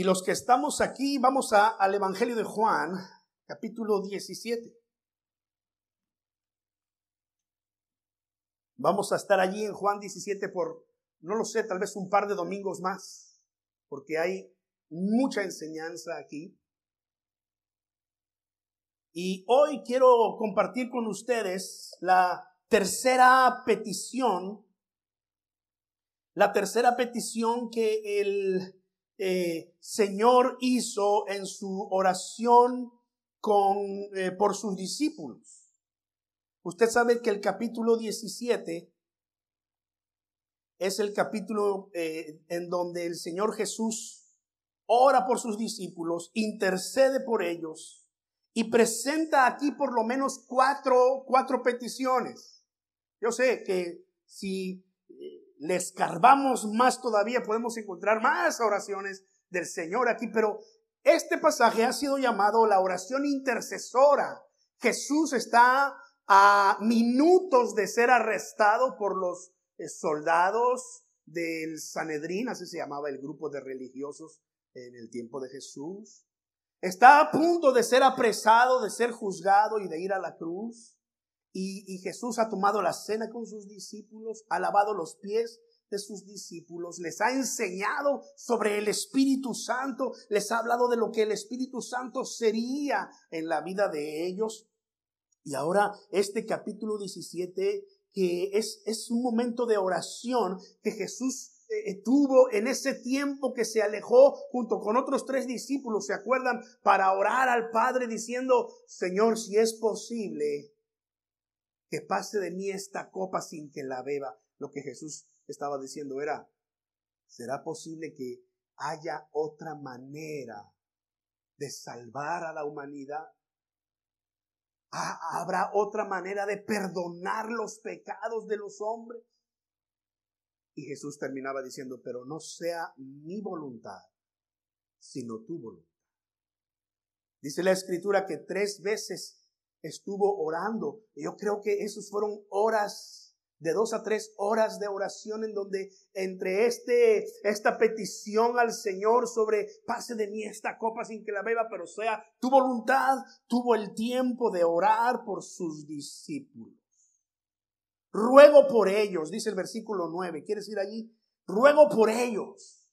Y los que estamos aquí, vamos a, al Evangelio de Juan, capítulo 17. Vamos a estar allí en Juan 17 por, no lo sé, tal vez un par de domingos más, porque hay mucha enseñanza aquí. Y hoy quiero compartir con ustedes la tercera petición, la tercera petición que el eh, Señor hizo en su oración con, eh, por sus discípulos. Usted sabe que el capítulo 17 es el capítulo eh, en donde el Señor Jesús ora por sus discípulos, intercede por ellos y presenta aquí por lo menos cuatro, cuatro peticiones. Yo sé que si le escarbamos más todavía podemos encontrar más oraciones del Señor aquí, pero este pasaje ha sido llamado la oración intercesora. Jesús está a minutos de ser arrestado por los eh, soldados del Sanedrín, así se llamaba el grupo de religiosos en el tiempo de Jesús. Está a punto de ser apresado, de ser juzgado y de ir a la cruz. Y, Jesús ha tomado la cena con sus discípulos, ha lavado los pies de sus discípulos, les ha enseñado sobre el Espíritu Santo, les ha hablado de lo que el Espíritu Santo sería en la vida de ellos. Y ahora este capítulo 17, que es, es un momento de oración que Jesús eh, tuvo en ese tiempo que se alejó junto con otros tres discípulos, ¿se acuerdan? Para orar al Padre diciendo, Señor, si es posible, que pase de mí esta copa sin que la beba. Lo que Jesús estaba diciendo era, ¿será posible que haya otra manera de salvar a la humanidad? ¿Habrá otra manera de perdonar los pecados de los hombres? Y Jesús terminaba diciendo, pero no sea mi voluntad, sino tu voluntad. Dice la escritura que tres veces estuvo orando. Yo creo que esos fueron horas de dos a tres horas de oración en donde entre este, esta petición al Señor sobre pase de mí esta copa sin que la beba, pero sea tu voluntad, tuvo el tiempo de orar por sus discípulos. Ruego por ellos, dice el versículo 9. ¿Quieres ir allí? Ruego por ellos.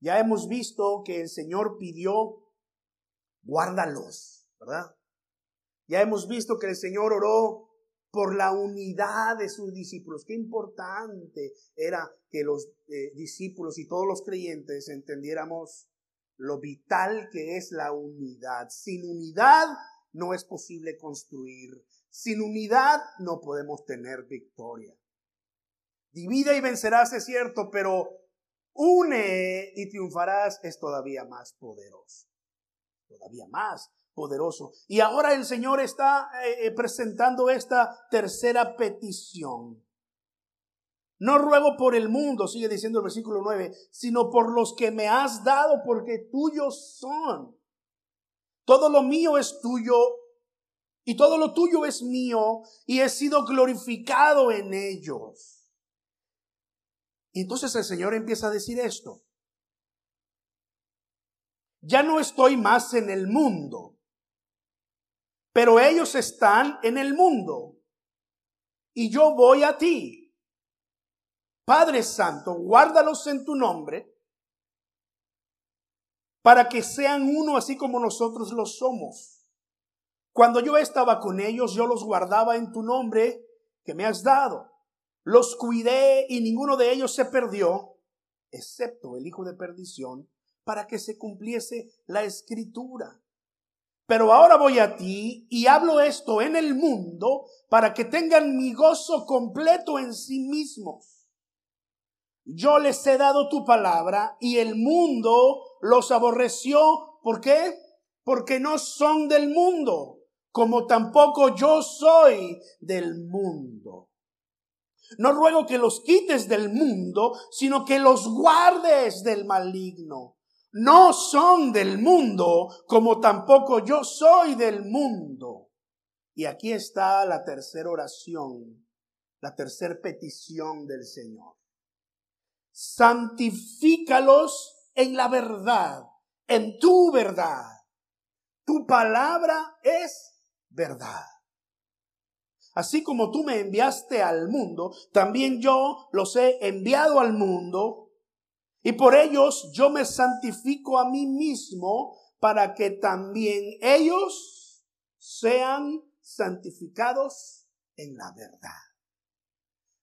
Ya hemos visto que el Señor pidió, guárdalos, ¿verdad? Ya hemos visto que el Señor oró por la unidad de sus discípulos. Qué importante era que los eh, discípulos y todos los creyentes entendiéramos lo vital que es la unidad. Sin unidad no es posible construir sin unidad no podemos tener victoria. Divide y vencerás, es cierto, pero une y triunfarás es todavía más poderoso. Todavía más poderoso. Y ahora el Señor está eh, eh, presentando esta tercera petición. No ruego por el mundo, sigue diciendo el versículo 9, sino por los que me has dado, porque tuyos son. Todo lo mío es tuyo y todo lo tuyo es mío y he sido glorificado en ellos. Y entonces el Señor empieza a decir esto. Ya no estoy más en el mundo, pero ellos están en el mundo y yo voy a ti. Padre Santo, guárdalos en tu nombre para que sean uno así como nosotros lo somos. Cuando yo estaba con ellos, yo los guardaba en tu nombre que me has dado. Los cuidé y ninguno de ellos se perdió, excepto el hijo de perdición, para que se cumpliese la escritura. Pero ahora voy a ti y hablo esto en el mundo para que tengan mi gozo completo en sí mismos. Yo les he dado tu palabra y el mundo los aborreció. ¿Por qué? Porque no son del mundo, como tampoco yo soy del mundo. No ruego que los quites del mundo, sino que los guardes del maligno. No son del mundo, como tampoco yo soy del mundo. Y aquí está la tercera oración, la tercera petición del Señor. Santifícalos en la verdad, en tu verdad. Tu palabra es verdad. Así como tú me enviaste al mundo, también yo los he enviado al mundo. Y por ellos yo me santifico a mí mismo para que también ellos sean santificados en la verdad.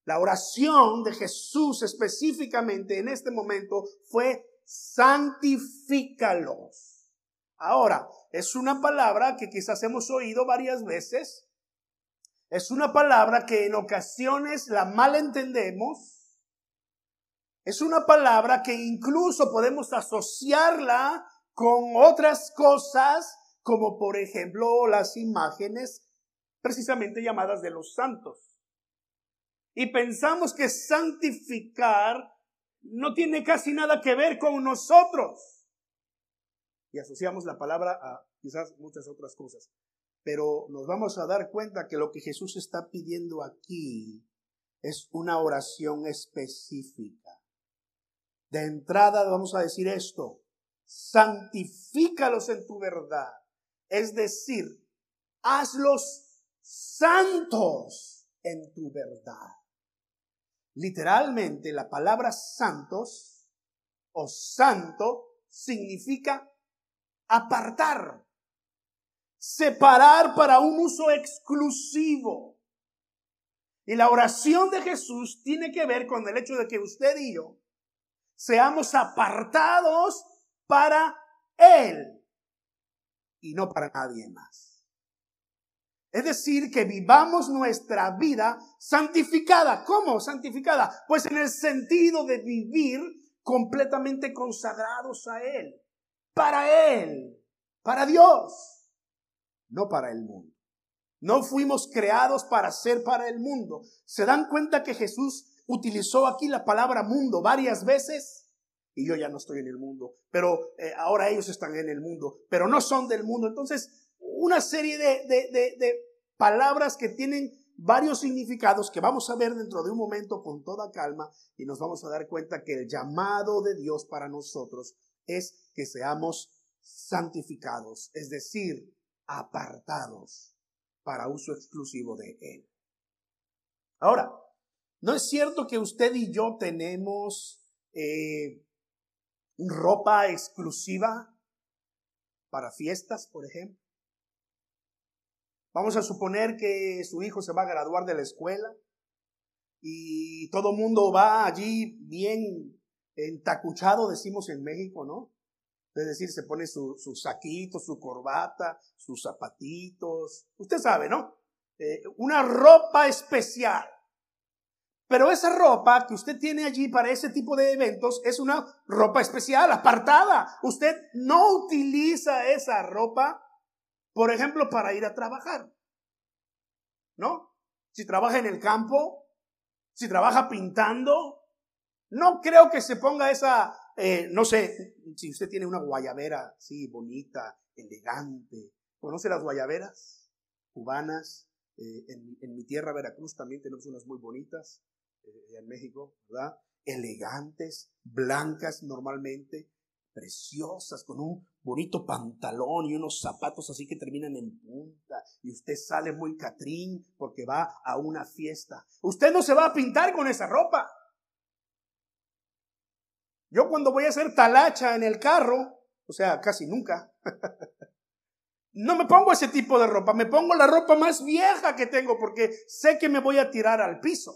La oración de Jesús específicamente en este momento fue santifícalos. Ahora, es una palabra que quizás hemos oído varias veces, es una palabra que en ocasiones la malentendemos. Es una palabra que incluso podemos asociarla con otras cosas, como por ejemplo las imágenes precisamente llamadas de los santos. Y pensamos que santificar no tiene casi nada que ver con nosotros. Y asociamos la palabra a quizás muchas otras cosas. Pero nos vamos a dar cuenta que lo que Jesús está pidiendo aquí es una oración específica. De entrada vamos a decir esto, santifícalos en tu verdad. Es decir, hazlos santos en tu verdad. Literalmente la palabra santos o santo significa apartar separar para un uso exclusivo. Y la oración de Jesús tiene que ver con el hecho de que usted y yo seamos apartados para Él y no para nadie más. Es decir, que vivamos nuestra vida santificada. ¿Cómo santificada? Pues en el sentido de vivir completamente consagrados a Él, para Él, para Dios no para el mundo. No fuimos creados para ser para el mundo. ¿Se dan cuenta que Jesús utilizó aquí la palabra mundo varias veces? Y yo ya no estoy en el mundo, pero eh, ahora ellos están en el mundo, pero no son del mundo. Entonces, una serie de, de, de palabras que tienen varios significados que vamos a ver dentro de un momento con toda calma y nos vamos a dar cuenta que el llamado de Dios para nosotros es que seamos santificados, es decir, apartados para uso exclusivo de Él. Ahora, ¿no es cierto que usted y yo tenemos eh, ropa exclusiva para fiestas, por ejemplo? Vamos a suponer que su hijo se va a graduar de la escuela y todo mundo va allí bien entacuchado, decimos en México, ¿no? Es decir, se pone su, su saquito, su corbata, sus zapatitos. Usted sabe, ¿no? Eh, una ropa especial. Pero esa ropa que usted tiene allí para ese tipo de eventos es una ropa especial, apartada. Usted no utiliza esa ropa, por ejemplo, para ir a trabajar. ¿No? Si trabaja en el campo, si trabaja pintando, no creo que se ponga esa eh, no sé, si usted tiene una guayabera, sí, bonita, elegante. ¿Conoce las guayaberas cubanas? Eh, en, mi tierra, Veracruz, también tenemos unas muy bonitas, eh, en México, ¿verdad? Elegantes, blancas normalmente, preciosas, con un bonito pantalón y unos zapatos así que terminan en punta. Y usted sale muy catrín porque va a una fiesta. Usted no se va a pintar con esa ropa. Yo cuando voy a hacer talacha en el carro, o sea, casi nunca, no me pongo ese tipo de ropa, me pongo la ropa más vieja que tengo porque sé que me voy a tirar al piso,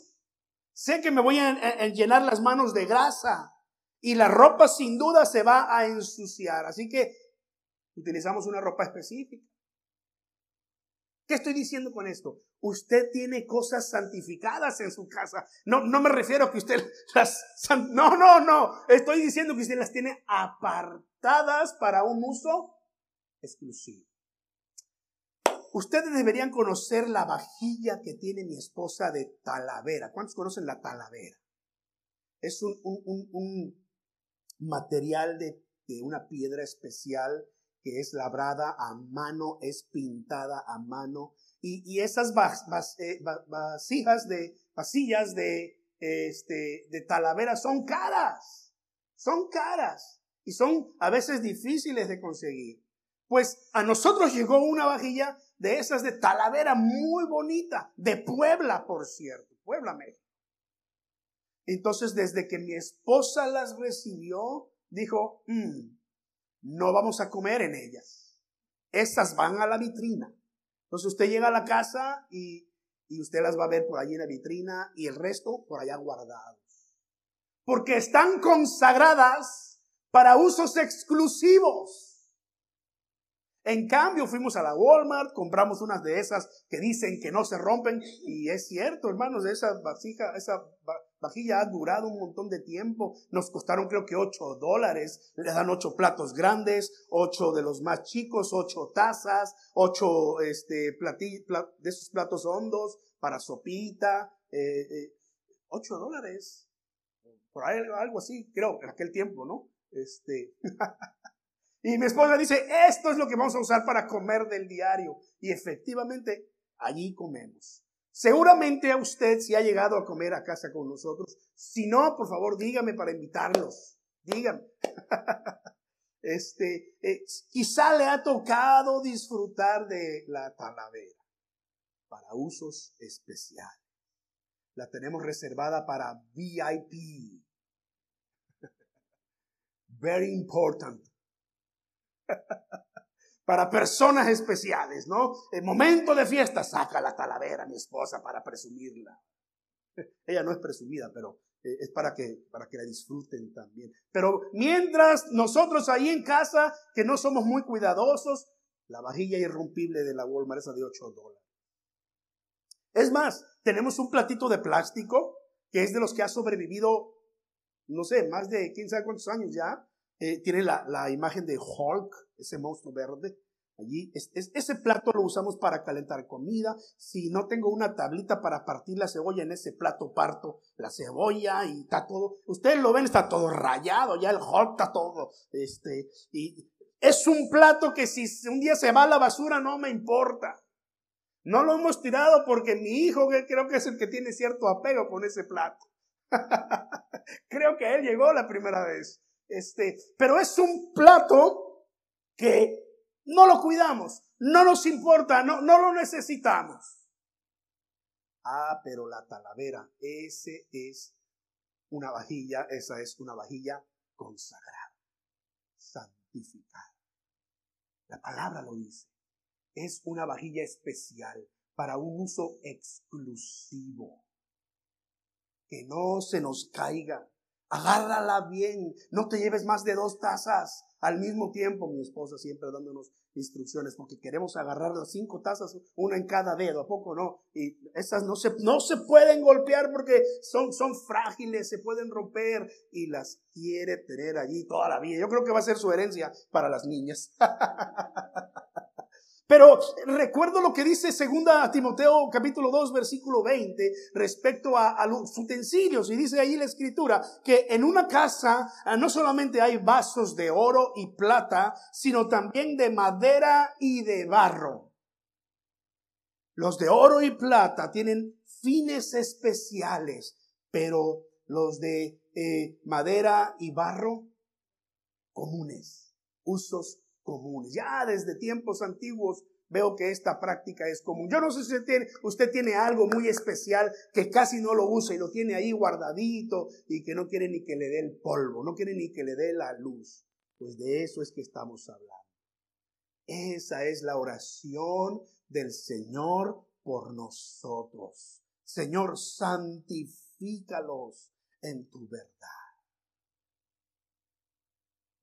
sé que me voy a, llenar las manos de grasa y la ropa sin duda se va a ensuciar, así que utilizamos una ropa específica. ¿Qué estoy diciendo con esto? Usted tiene cosas santificadas en su casa. No, no me refiero a que usted las... No, no, no. Estoy diciendo que usted las tiene apartadas para un uso exclusivo. Ustedes deberían conocer la vajilla que tiene mi esposa de talavera. ¿Cuántos conocen la talavera? Es un, material de, una piedra especial que es labrada a mano, es pintada a mano. Y, esas eh, vasijas de, vasillas de, este, de talavera son caras, son caras. y son a veces difíciles de conseguir. Pues a nosotros llegó una vajilla de esas de Talavera muy bonita, de Puebla, por cierto, Puebla, México. Entonces, desde que mi esposa las recibió, dijo, mm, no vamos a comer en ellas. Estas van a la vitrina. Entonces usted llega a la casa y, y usted las va a ver por allí en la vitrina y el resto por allá guardados. Porque están consagradas para usos exclusivos. En cambio, fuimos a la Walmart, compramos unas de esas que dicen que no se rompen. Y es cierto, hermanos, esa vasija, esa vajilla ha durado un montón de tiempo. Nos costaron creo que 8 dólares. Le dan 8 platos grandes, 8 de los más chicos, 8 tazas, 8 este, de esos platos hondos para sopita. Eh, eh, 8 dólares. Por algo así, creo, en aquel tiempo, ¿no? Este. Y mi esposa dice, esto es lo que vamos a usar para comer del diario. Y efectivamente, allí comemos. Seguramente a usted si ha llegado a comer a casa con nosotros. Si no, por favor, dígame para invitarlos. Dígame. Este, eh, quizá le ha tocado disfrutar de la talavera para usos especiales. La tenemos reservada para VIP. Very important. Para personas especiales, ¿no? En momento de fiesta, saca la talavera mi esposa para presumirla. Ella no es presumida, pero eh, es para que, para que la disfruten también. Pero mientras nosotros ahí en casa, que no somos muy cuidadosos, la vajilla irrompible de la Walmart es de 8 dólares. Es más, tenemos un platito de plástico que es de los que ha sobrevivido, no sé, más de quién sabe cuántos años ya, eh, tiene la, imagen de Hulk, ese monstruo verde. Allí, es, ese plato lo usamos para calentar comida. Si no tengo una tablita para partir la cebolla, en ese plato parto la cebolla y está todo. Ustedes lo ven, está todo rayado, ya el Hulk está todo. Este, y es un plato que si un día se va a la basura, no me importa. No lo hemos tirado porque mi hijo, que creo que es el que tiene cierto apego con ese plato. creo que él llegó la primera vez. Este, pero es un plato que no lo cuidamos, no nos importa, no, no lo necesitamos. Ah, pero la talavera, ese es una vajilla, esa es una vajilla consagrada, santificada. La palabra lo dice. Es una vajilla especial para un uso exclusivo. Que no se nos caiga, Agárrala bien. No te lleves más de dos tazas al mismo tiempo. Mi esposa siempre dándonos instrucciones porque queremos agarrar las cinco tazas, una en cada dedo. ¿A poco no? Y esas no se, no se pueden golpear porque son, son frágiles, se pueden romper y las quiere tener allí toda la vida. Yo creo que va a ser su herencia para las niñas. Pero recuerdo lo que dice segunda Timoteo capítulo 2 versículo 20 respecto a, los utensilios y dice ahí la escritura que en una casa ah, no solamente hay vasos de oro y plata, sino también de madera y de barro. Los de oro y plata tienen fines especiales, pero los de eh, madera y barro comunes, usos comunes. Ya desde tiempos antiguos veo que esta práctica es común. Yo no sé si usted tiene, usted tiene algo muy especial que casi no lo usa y lo tiene ahí guardadito y que no quiere ni que le dé el polvo, no quiere ni que le dé la luz. Pues de eso es que estamos hablando. Esa es la oración del Señor por nosotros. Señor, santifícalos en tu verdad.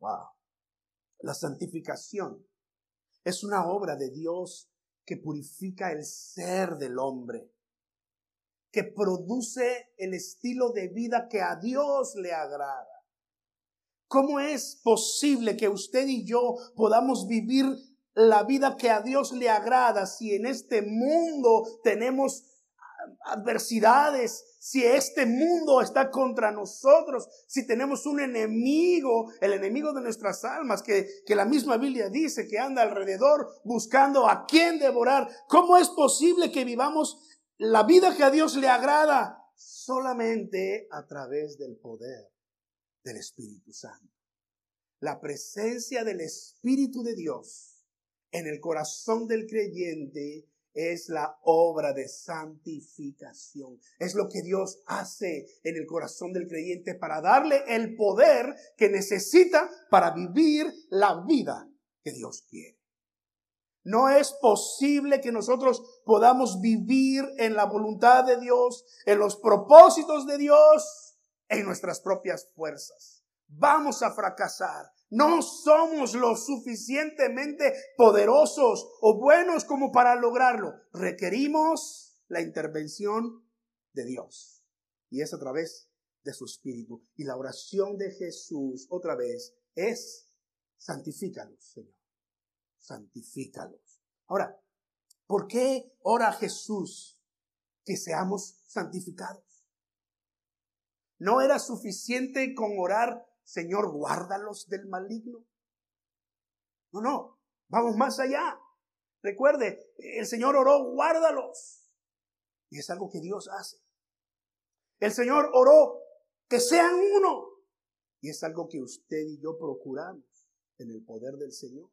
Wow. La santificación es una obra de Dios que purifica el ser del hombre, que produce el estilo de vida que a Dios le agrada. ¿Cómo es posible que usted y yo podamos vivir la vida que a Dios le agrada si en este mundo tenemos adversidades, si este mundo está contra nosotros, si tenemos un enemigo, el enemigo de nuestras almas, que, que la misma Biblia dice que anda alrededor buscando a quién devorar, ¿cómo es posible que vivamos la vida que a Dios le agrada? Solamente a través del poder del Espíritu Santo. la presencia del Espíritu de Dios en el corazón del creyente es la obra de santificación. Es lo que Dios hace en el corazón del creyente para darle el poder que necesita para vivir la vida que Dios quiere. No es posible que nosotros podamos vivir en la voluntad de Dios, en los propósitos de Dios, en nuestras propias fuerzas. Vamos a fracasar. No somos lo suficientemente poderosos o buenos como para lograrlo. Requerimos la intervención de Dios. Y es a través de su Espíritu. Y la oración de Jesús, otra vez, es santifícalos, Señor santifícalos. Ahora, ¿por qué ora Jesús que seamos santificados? ¿No era suficiente con orar, Señor, guárdalos del maligno? No, no, vamos más allá. Recuerde, el Señor oró, guárdalos. Y es algo que Dios hace. El Señor oró, que sean uno. Y es algo que usted y yo procuramos en el poder del Señor.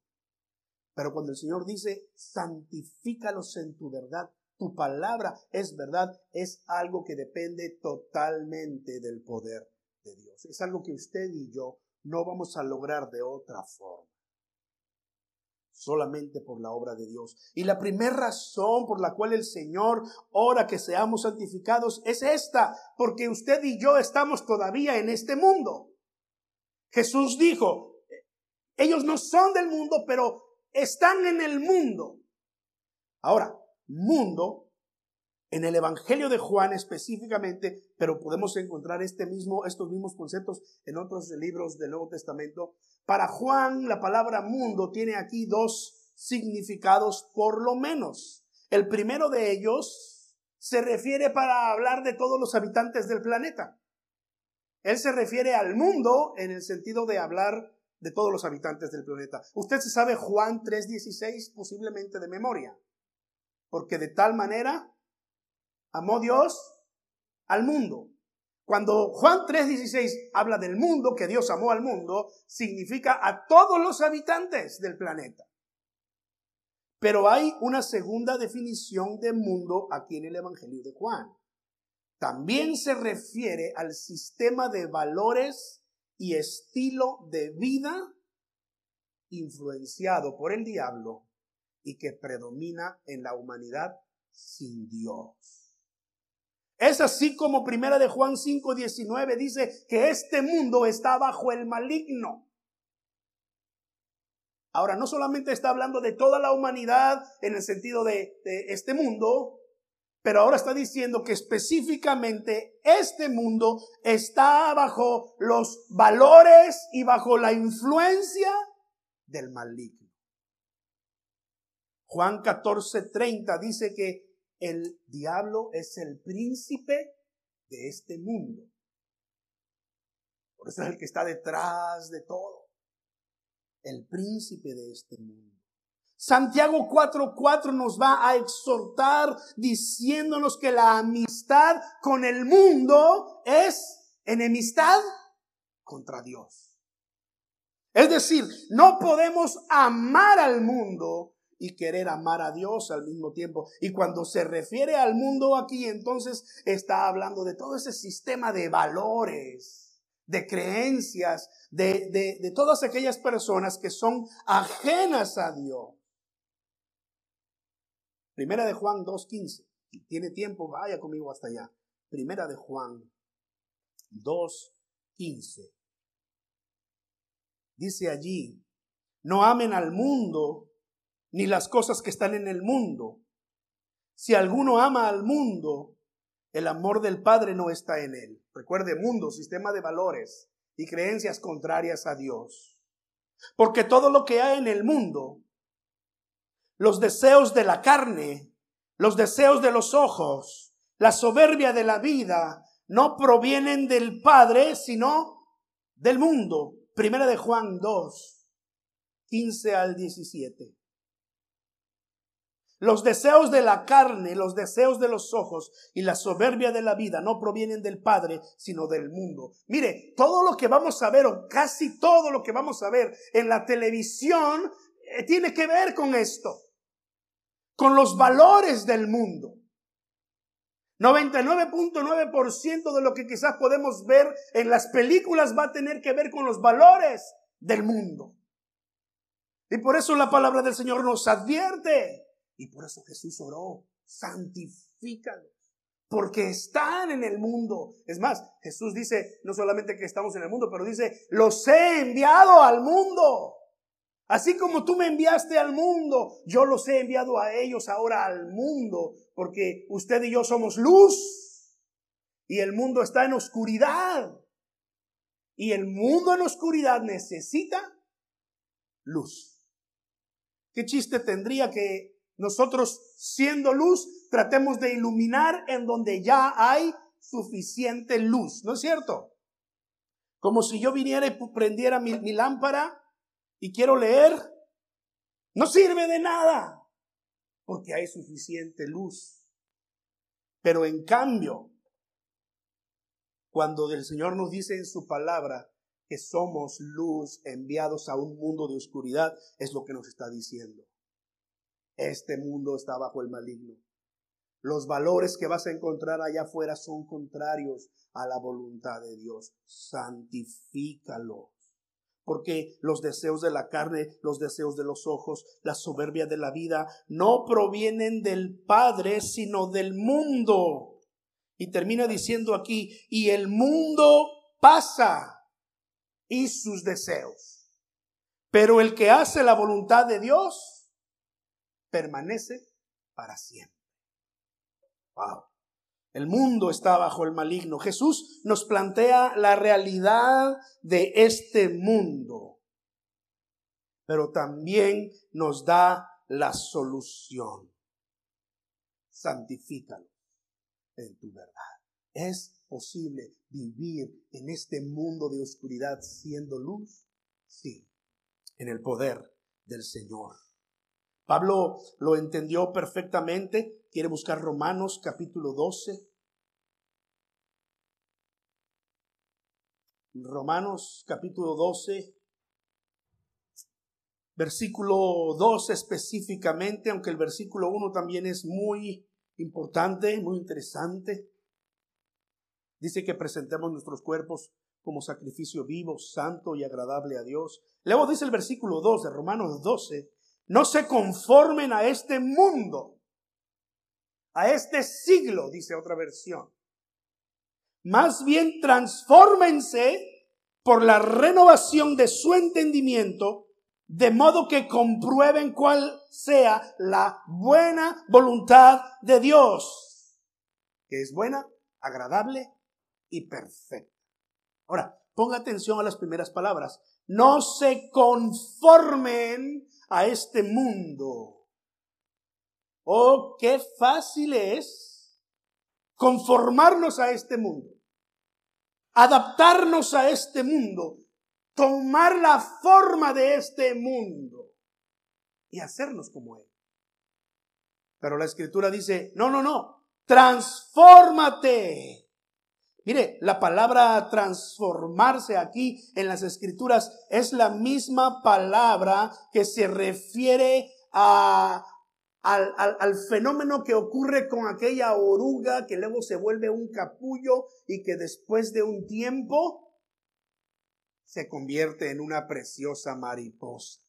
Pero cuando el Señor dice, santifícalos en tu verdad, tu palabra es verdad, es algo que depende totalmente del poder de Dios. Es algo que usted y yo no vamos a lograr de otra forma. Solamente por la obra de Dios. Y la primera razón por la cual el Señor ora que seamos santificados es esta, porque usted y yo estamos todavía en este mundo. Jesús dijo, ellos no son del mundo, pero están en el mundo. Ahora, mundo, en el Evangelio de Juan específicamente, pero podemos encontrar este mismo, estos mismos conceptos en otros libros del Nuevo Testamento. Para Juan, la palabra mundo tiene aquí dos significados por lo menos. El primero de ellos se refiere para hablar de todos los habitantes del planeta. Él se refiere al mundo en el sentido de hablar de todos los habitantes del planeta. Usted se sabe Juan 3:16 posiblemente de memoria, porque de tal manera amó Dios al mundo. Cuando Juan 3:16 habla del mundo, que Dios amó al mundo, significa a todos los habitantes del planeta. Pero hay una segunda definición de mundo aquí en el Evangelio de Juan. También se refiere al sistema de valores y estilo de vida influenciado por el diablo y que predomina en la humanidad sin Dios. Es así como Primera de Juan 5:19 dice que este mundo está bajo el maligno. Ahora, no solamente está hablando de toda la humanidad en el sentido de, este mundo, pero ahora está diciendo que específicamente este mundo está bajo los valores y bajo la influencia del maligno. Juan 14:30 dice que el diablo es el príncipe de este mundo. Por eso es el que está detrás de todo. El príncipe de este mundo. Santiago 4:4 nos va a exhortar diciéndonos que la amistad con el mundo es enemistad contra Dios. Es decir, no podemos amar al mundo y querer amar a Dios al mismo tiempo. Y cuando se refiere al mundo aquí, entonces está hablando de todo ese sistema de valores, de creencias, de, de, todas aquellas personas que son ajenas a Dios. Primera de Juan 2.15. Si tiene tiempo, vaya conmigo hasta allá. Primera de Juan 2.15. Dice allí, no amen al mundo ni las cosas que están en el mundo. Si alguno ama al mundo, el amor del Padre no está en él. Recuerde, mundo, sistema de valores y creencias contrarias a Dios. Porque todo lo que hay en el mundo, los deseos de la carne, los deseos de los ojos, la soberbia de la vida, no provienen del Padre, sino del mundo. Primera de Juan 2, 15 al 17. Los deseos de la carne, los deseos de los ojos y la soberbia de la vida no provienen del Padre, sino del mundo. Mire, todo lo que vamos a ver, o casi todo lo que vamos a ver en la televisión, eh, tiene que ver con esto, con los valores del mundo. 99.9% de lo que quizás podemos ver en las películas va a tener que ver con los valores del mundo. Y por eso la palabra del Señor nos advierte y por eso Jesús oró, santifícalos, porque están en el mundo. Es más, Jesús dice, no solamente que estamos en el mundo, pero dice, los he enviado al mundo. Así como tú me enviaste al mundo, yo los he enviado a ellos ahora al mundo, porque usted y yo somos luz y el mundo está en oscuridad. Y el mundo en oscuridad necesita luz. ¿Qué chiste tendría que nosotros, siendo luz, tratemos de iluminar en donde ya hay suficiente luz, ¿no es cierto? Como si yo viniera y prendiera mi, mi lámpara y quiero leer, no sirve de nada, porque hay suficiente luz. Pero en cambio, cuando el Señor nos dice en su palabra que somos luz enviados a un mundo de oscuridad, es lo que nos está diciendo. Este mundo está bajo el maligno. Los valores que vas a encontrar allá afuera son contrarios a la voluntad de Dios. Santifícalos. Porque los deseos de la carne, los deseos de los ojos, la soberbia de la vida, no provienen del Padre, sino del mundo. Y termina diciendo aquí, y el mundo pasa y sus deseos. Pero el que hace la voluntad de Dios, permanece para siempre. Wow. El mundo está bajo el maligno. Jesús nos plantea la realidad de este mundo, pero también nos da la solución. Santifícalo en tu verdad. ¿Es posible vivir en este mundo de oscuridad siendo luz? Sí, en el poder del Señor. Pablo lo entendió perfectamente. Quiere buscar Romanos capítulo 12. Romanos capítulo 12, versículo 2 específicamente, aunque el versículo 1 también es muy importante, muy interesante. Dice que presentemos nuestros cuerpos como sacrificio vivo, santo y agradable a Dios. Luego dice el versículo 2 de Romanos 12, no se conformen a este mundo, a este siglo, dice otra versión. Más bien transfórmense por la renovación de su entendimiento, de modo que comprueben cuál sea la buena voluntad de Dios, que es buena, agradable y perfecta. Ahora, ponga atención a las primeras palabras. No se conformen a este mundo. Oh, qué fácil es conformarnos a este mundo, adaptarnos a este mundo, tomar la forma de este mundo y hacernos como Él. Pero la escritura dice, no, no, no, transfórmate Mire, la palabra transformarse aquí en las escrituras es la misma palabra que se refiere a, al, al, fenómeno que ocurre con aquella oruga que luego se vuelve un capullo y que después de un tiempo se convierte en una preciosa mariposa.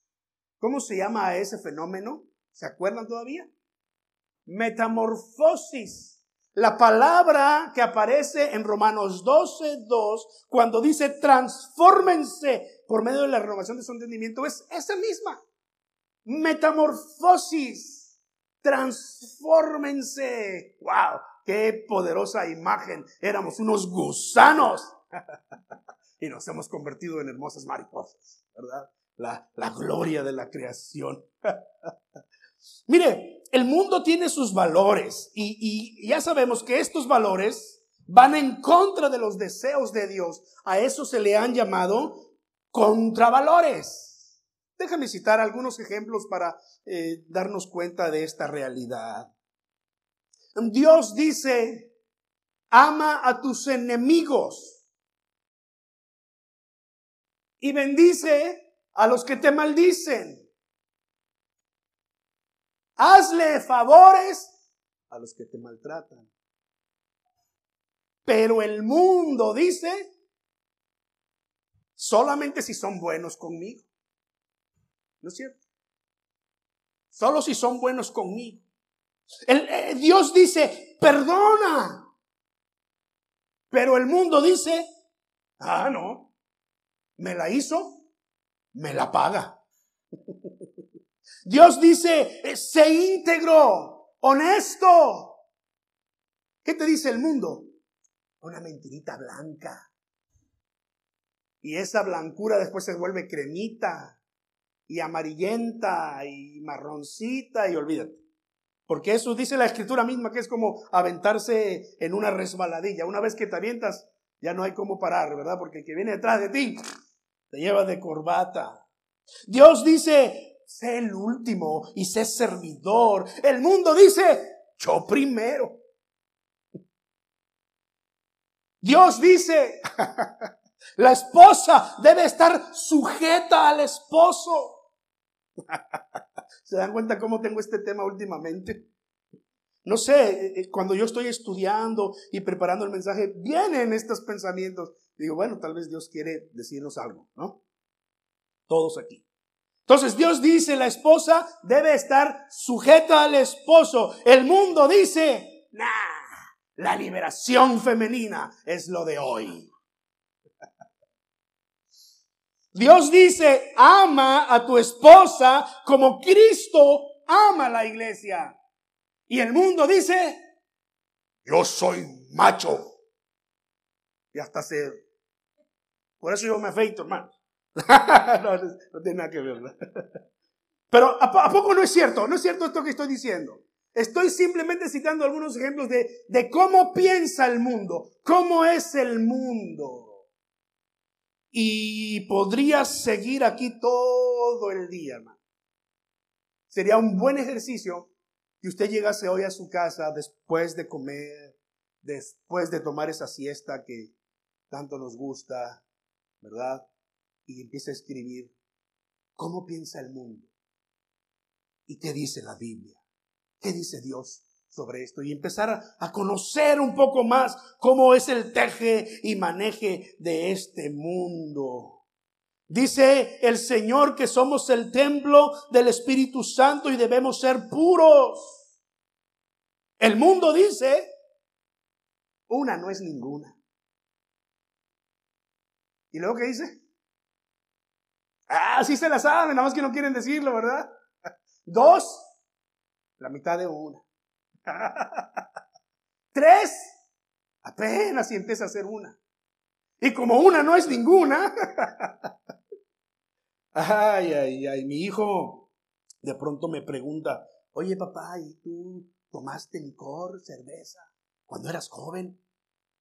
¿Cómo se llama ese fenómeno? ¿Se acuerdan todavía? Metamorfosis. La palabra que aparece en Romanos 12, 2, cuando dice transfórmense por medio de la renovación de su entendimiento, es esa misma. Metamorfosis. Transfórmense. ¡Wow! ¡Qué poderosa imagen! Éramos unos gusanos. y nos hemos convertido en hermosas mariposas, ¿verdad? La, la gloria de la creación. Mire, el mundo tiene sus valores y, ya sabemos que estos valores van en contra de los deseos de Dios. A eso se le han llamado contravalores. Déjame citar algunos ejemplos para eh, darnos cuenta de esta realidad. Dios dice, ama a tus enemigos y bendice a los que te maldicen. Hazle favores a los que te maltratan. Pero el mundo dice, solamente si son buenos conmigo. ¿No es cierto? Solo si son buenos conmigo. El, eh, Dios dice, perdona. Pero el mundo dice, ah, no, me la hizo, me la paga. Dios dice, eh, sé íntegro, honesto. ¿Qué te dice el mundo? Una mentirita blanca. Y esa blancura después se vuelve cremita y amarillenta y marroncita y olvídate. Porque eso dice la escritura misma que es como aventarse en una resbaladilla. Una vez que te avientas, ya no hay cómo parar, ¿verdad? Porque el que viene detrás de ti te lleva de corbata. Dios dice, sé el último y sé servidor. El mundo dice, yo primero. Dios dice, la esposa debe estar sujeta al esposo. ¿Se dan cuenta cómo tengo este tema últimamente? No sé, eh, eh, cuando yo estoy estudiando y preparando el mensaje, vienen estos pensamientos. Digo, bueno, tal vez Dios quiere decirnos algo, ¿no? Todos aquí. Entonces Dios dice, la esposa debe estar sujeta al esposo. El mundo dice, nah, la liberación femenina es lo de hoy. Dios dice, ama a tu esposa como Cristo ama a la iglesia. Y el mundo dice, yo soy macho. Y hasta se... Por eso yo me afeito, hermano. no, tiene nada que ver. Pero ¿a, poco no es cierto? No es cierto esto que estoy diciendo. Estoy simplemente citando algunos ejemplos de, de cómo piensa el mundo, cómo es el mundo. Y podría seguir aquí todo el día. Sería un buen ejercicio que usted llegase hoy a su casa después de comer, después de tomar esa siesta que tanto nos gusta, ¿verdad? Y empiece a escribir cómo piensa el mundo y qué dice la Biblia, qué dice Dios sobre esto y empezar a, conocer un poco más cómo es el teje y maneje de este mundo. Dice el Señor que somos el templo del Espíritu Santo y debemos ser puros. El mundo dice, una no es ninguna. ¿Y luego qué dice? Ah, sí se la saben, nada más que no quieren decirlo, ¿verdad? Dos, la mitad de una. Tres, apenas si empieza a hacer una. Y como una no es ninguna, ay, ay, ay, mi hijo de pronto me pregunta, oye papá, ¿y tú tomaste licor, cerveza, cuando eras joven?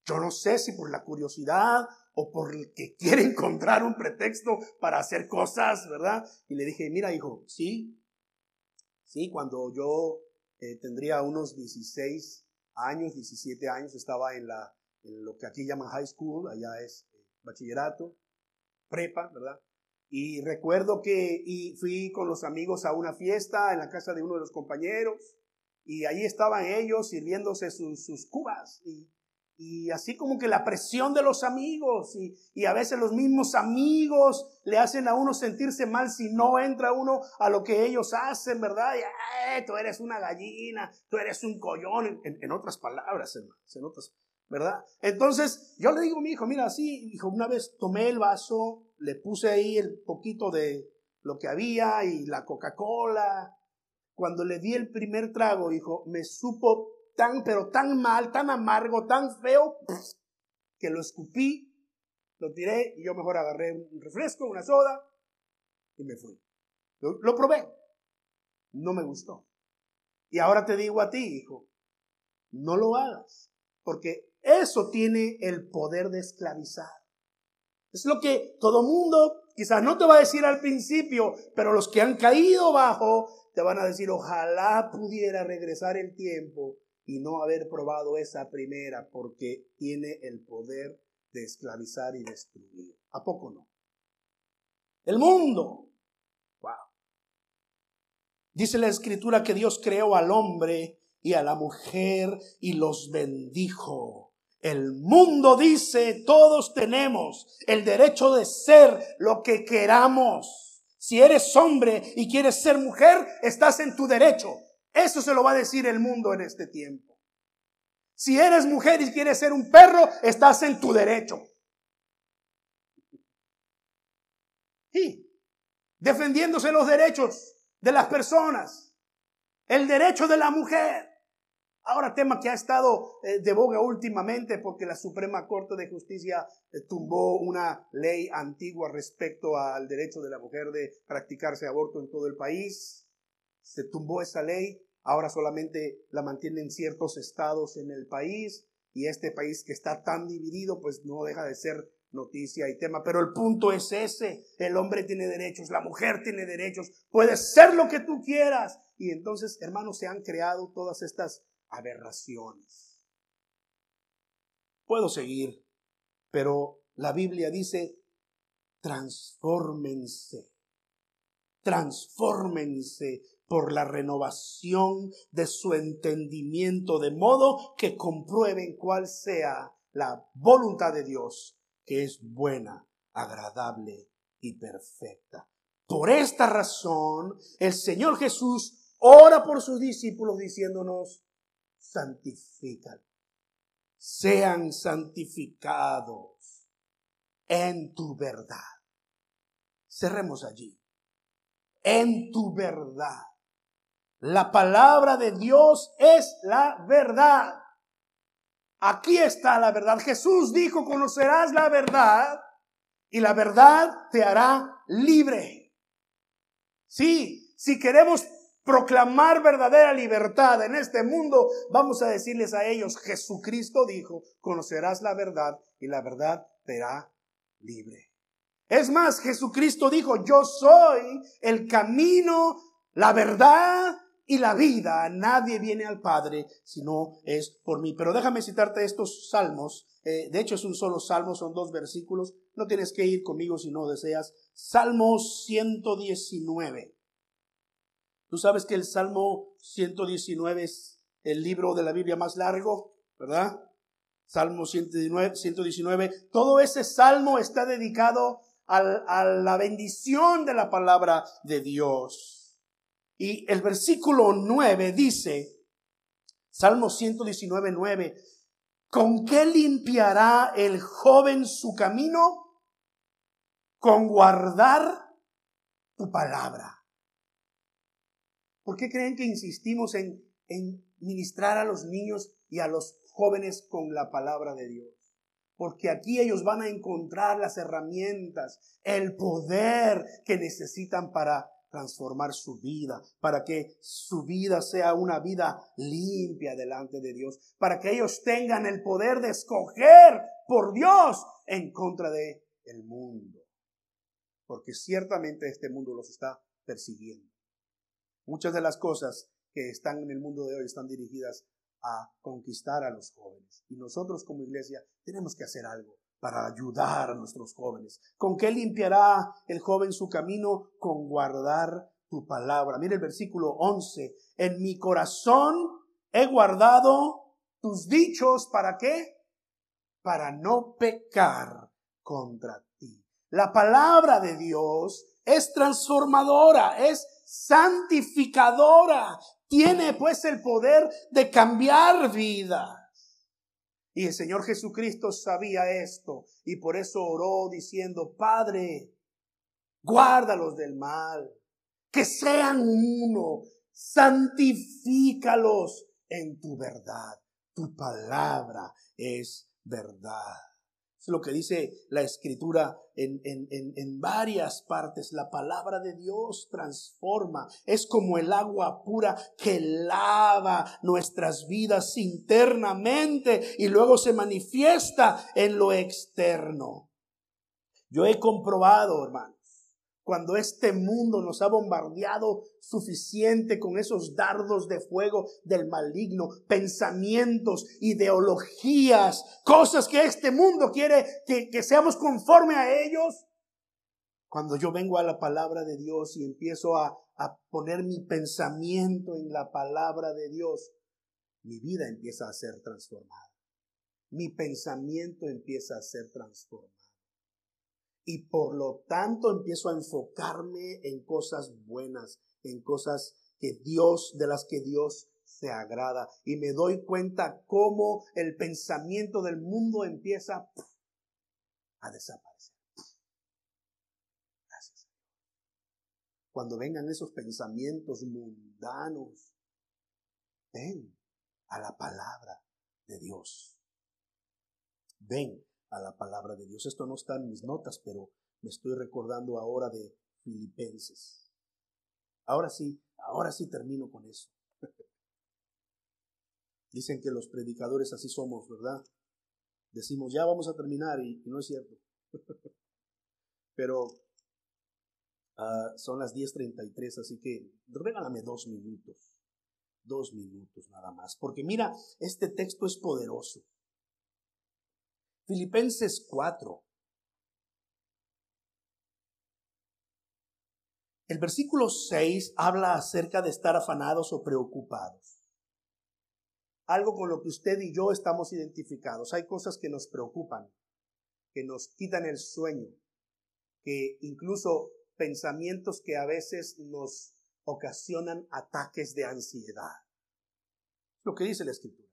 Yo no sé si por la curiosidad o por que quiere encontrar un pretexto para hacer cosas, ¿verdad? Y le dije, mira hijo, sí, sí, cuando yo eh, tendría unos 16 años, 17 años, estaba en, la, lo que aquí llaman high school, allá es eh, bachillerato, prepa, ¿verdad? Y recuerdo que fui con los amigos a una fiesta en la casa de uno de los compañeros y ahí estaban ellos sirviéndose sus, sus cubas y y así como que la presión de los amigos y, y, a veces los mismos amigos le hacen a uno sentirse mal si no entra uno a lo que ellos hacen, ¿verdad? Y, tú eres una gallina, tú eres un collón, en, otras palabras, en ¿verdad? Entonces yo le digo a mi hijo, mira, así, hijo, una vez tomé el vaso, le puse ahí el poquito de lo que había y la Coca-Cola. Cuando le di el primer trago, hijo, me supo tan, pero tan mal, tan amargo, tan feo, que lo escupí, lo tiré y yo mejor agarré un refresco, una soda y me fui. Lo, probé. No me gustó. Y ahora te digo a ti, hijo, no lo hagas, porque eso tiene el poder de esclavizar. Es lo que todo mundo quizás no te va a decir al principio, pero los que han caído bajo te van a decir, ojalá pudiera regresar el tiempo y no haber probado esa primera porque tiene el poder de esclavizar y destruir. ¿A poco no? El mundo. Wow. Dice la escritura que Dios creó al hombre y a la mujer y los bendijo. El mundo dice, todos tenemos el derecho de ser lo que queramos. Si eres hombre y quieres ser mujer, estás en tu derecho. Eso se lo va a decir el mundo en este tiempo. Si eres mujer y quieres ser un perro, estás en tu derecho. Sí, defendiéndose los derechos de las personas, el derecho de la mujer. Ahora tema que ha estado eh, de boga últimamente porque la Suprema Corte de Justicia eh, tumbó una ley antigua respecto al derecho de la mujer de practicarse aborto en todo el país. Se tumbó esa ley, ahora solamente la mantienen ciertos estados en el país y este país que está tan dividido pues no deja de ser noticia y tema, pero el punto es ese, el hombre tiene derechos, la mujer tiene derechos, puedes ser lo que tú quieras. Y entonces, hermanos, se han creado todas estas aberraciones. Puedo seguir, pero la Biblia dice, transfórmense, transfórmense por la renovación de su entendimiento, de modo que comprueben cuál sea la voluntad de Dios, que es buena, agradable y perfecta. Por esta razón, el Señor Jesús ora por sus discípulos diciéndonos, santifican. Sean santificados en tu verdad. Cerremos allí. En tu verdad. La palabra de Dios es la verdad. Aquí está la verdad. Jesús dijo, conocerás la verdad y la verdad te hará libre. Sí, si queremos proclamar verdadera libertad en este mundo, vamos a decirles a ellos, Jesucristo dijo, conocerás la verdad y la verdad te hará libre. Es más, Jesucristo dijo, yo soy el camino, la verdad y la vida. Nadie viene al Padre si no es por mí. Pero déjame citarte estos salmos. Eh, de hecho es un solo salmo, son dos versículos. No tienes que ir conmigo si no deseas. Salmos 119. Tú sabes que el Salmo 119 es el libro de la Biblia más largo, ¿verdad? Salmo 119, 119. Todo ese salmo está dedicado a la bendición de la palabra de Dios. Y el versículo 9 dice, Salmo 119, 9, ¿con qué limpiará el joven su camino? Con guardar tu palabra. ¿Por qué creen que insistimos en, en ministrar a los niños y a los jóvenes con la palabra de Dios? Porque aquí ellos van a encontrar las herramientas, el poder que necesitan para transformar su vida, para que su vida sea una vida limpia delante de Dios, para que ellos tengan el poder de escoger por Dios en contra de el mundo. Porque ciertamente este mundo los está persiguiendo. Muchas de las cosas que están en el mundo de hoy están dirigidas a conquistar a los jóvenes. Y nosotros como iglesia tenemos que hacer algo para ayudar a nuestros jóvenes. ¿Con qué limpiará el joven su camino? Con guardar tu palabra. Mire el versículo 11. En mi corazón he guardado tus dichos. ¿Para qué? Para no pecar contra ti. La palabra de Dios es transformadora, es santificadora. Tiene pues el poder de cambiar vidas. Y el Señor Jesucristo sabía esto y por eso oró diciendo, Padre, guárdalos del mal, que sean uno, santifícalos en tu verdad. Tu palabra es verdad. Es lo que dice la escritura en, en, en, varias partes. La palabra de Dios transforma. Es como el agua pura que lava nuestras vidas internamente y luego se manifiesta en lo externo. Yo he comprobado, hermanos, cuando este mundo nos ha bombardeado suficiente con esos dardos de fuego del maligno, pensamientos, ideologías, cosas que este mundo quiere que, que seamos conforme a ellos. Cuando yo vengo a la palabra de Dios y empiezo a, a poner mi pensamiento en la palabra de Dios, mi vida empieza a ser transformada. Mi pensamiento empieza a ser transformado y por lo tanto empiezo a enfocarme en cosas buenas, en cosas que Dios, de las que Dios se agrada. Y me doy cuenta cómo el pensamiento del mundo empieza a desaparecer. Gracias. Cuando vengan esos pensamientos mundanos, ven a la palabra de Dios. Ven a la palabra de Dios. Esto no está en mis notas, pero me estoy recordando ahora de Filipenses. Ahora sí, ahora sí termino con eso. Dicen que los predicadores así somos, ¿verdad? Decimos, ya vamos a terminar y, no es cierto. pero ah, son las 10.33, así que regálame dos minutos. Dos minutos nada más. Porque mira, este texto es poderoso. Filipenses 4. El versículo 6 habla acerca de estar afanados o preocupados. Algo con lo que usted y yo estamos identificados. Hay cosas que nos preocupan, que nos quitan el sueño, que incluso pensamientos que a veces nos ocasionan ataques de ansiedad. Lo que dice la escritura.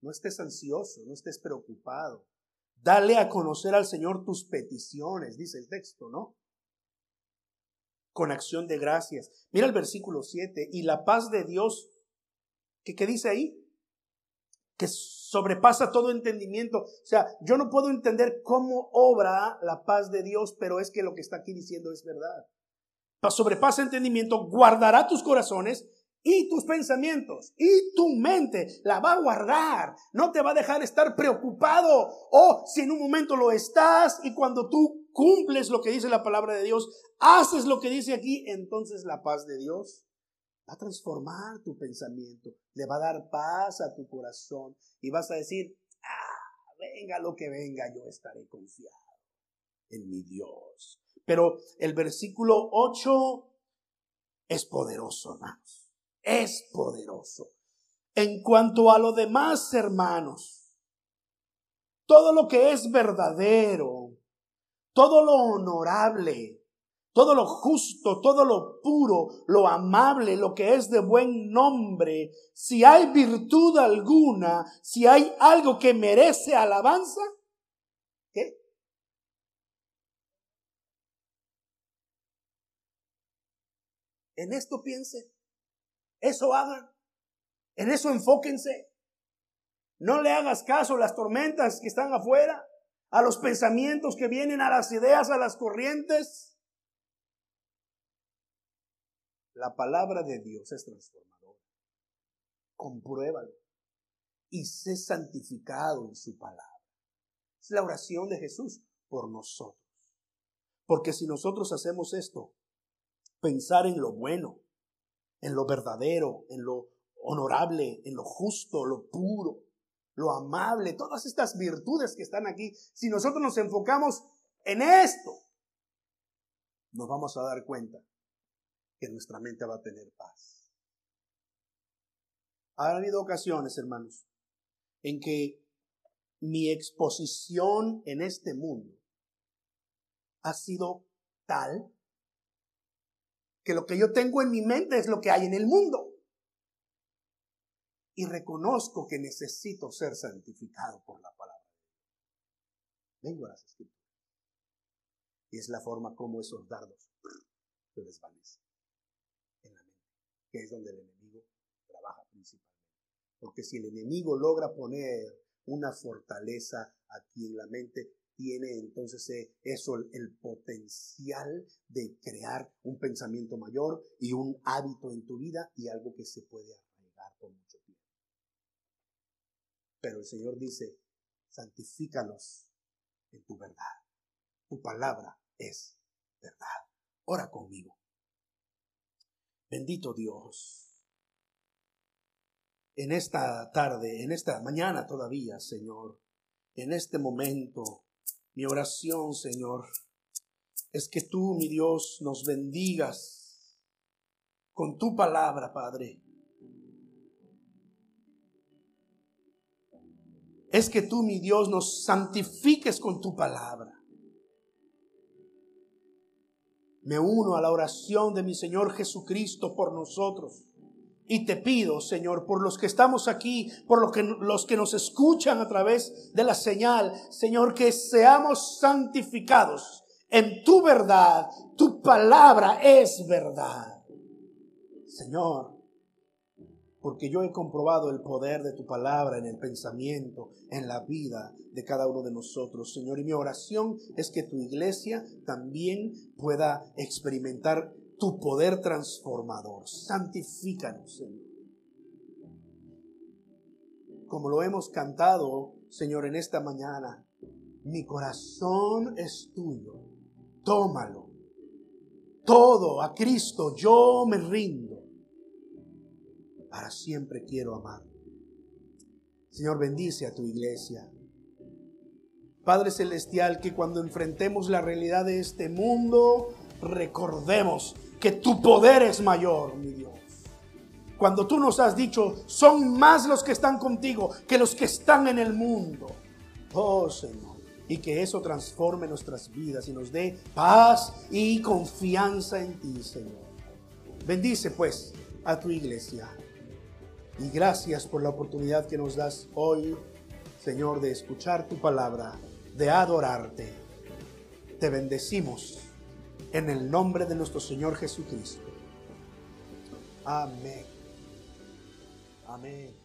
No estés ansioso, no estés preocupado. Dale a conocer al Señor tus peticiones, dice el texto, ¿no? Con acción de gracias. Mira el versículo 7. Y la paz de Dios, ¿qué, qué dice ahí? Que sobrepasa todo entendimiento. O sea, yo no puedo entender cómo obra la paz de Dios, pero es que lo que está aquí diciendo es verdad. Sobrepasa entendimiento, guardará tus corazones y tus pensamientos y tu mente la va a guardar. No te va a dejar estar preocupado. O si en un momento lo estás y cuando tú cumples lo que dice la palabra de Dios, haces lo que dice aquí, entonces la paz de Dios va a transformar tu pensamiento, le va a dar paz a tu corazón y vas a decir, ah, venga lo que venga, yo estaré confiado en mi Dios. Pero el versículo 8 es poderoso, hermanos es poderoso. En cuanto a lo demás, hermanos, todo lo que es verdadero, todo lo honorable, todo lo justo, todo lo puro, lo amable, lo que es de buen nombre, si hay virtud alguna, si hay algo que merece alabanza, ¿qué? En esto piense. Eso hagan. En eso enfóquense. No le hagas caso a las tormentas que están afuera, a los pensamientos que vienen, a las ideas, a las corrientes. La palabra de Dios es transformadora. Compruébalo y sé santificado en su palabra. Es la oración de Jesús por nosotros. Porque si nosotros hacemos esto, pensar en lo bueno, en lo verdadero, en lo honorable, en lo justo, lo puro, lo amable, todas estas virtudes que están aquí, si nosotros nos enfocamos en esto, nos vamos a dar cuenta que nuestra mente va a tener paz. Ha habido ocasiones, hermanos, en que mi exposición en este mundo ha sido tal que lo que yo tengo en mi mente es lo que hay en el mundo. Y reconozco que necesito ser santificado por la palabra. Vengo a las escrituras. Y es la forma como esos dardos se desvanecen en la mente, que es donde el enemigo trabaja principalmente. Porque si el enemigo logra poner una fortaleza aquí en la mente, tiene entonces eh, eso, el, potencial de crear un pensamiento mayor y un hábito en tu vida y algo que se puede arraigar por mucho tiempo. Pero el Señor dice, santifícalos en tu verdad. Tu palabra es verdad. Ora conmigo. Bendito Dios. En esta tarde, en esta mañana todavía, Señor, en este momento, mi oración, Señor, es que tú, mi Dios, nos bendigas con tu palabra, Padre. Es que tú, mi Dios, nos santifiques con tu palabra. Me uno a la oración de mi Señor Jesucristo por nosotros. Y te pido, Señor, por los que estamos aquí, por los que, los que nos escuchan a través de la señal, Señor, que seamos santificados en tu verdad. Tu palabra es verdad. Señor, porque yo he comprobado el poder de tu palabra en el pensamiento, en la vida de cada uno de nosotros, Señor. Y mi oración es que tu iglesia también pueda experimentar tu poder transformador. Santifícanos, Señor. Como lo hemos cantado, Señor, en esta mañana, mi corazón es tuyo. Tómalo. Todo a Cristo yo me rindo para siempre quiero amar. Señor, bendice a tu iglesia. Padre Celestial, que cuando enfrentemos la realidad de este mundo, recordemos que tu poder es mayor, mi Dios. Cuando tú nos has dicho, son más los que están contigo que los que están en el mundo. Oh Señor, y que eso transforme nuestras vidas y nos dé paz y confianza en ti, Señor. Bendice pues a tu iglesia. Y gracias por la oportunidad que nos das hoy, Señor, de escuchar tu palabra, de adorarte. Te bendecimos en el nombre de nuestro Señor Jesucristo. Amén. Amén.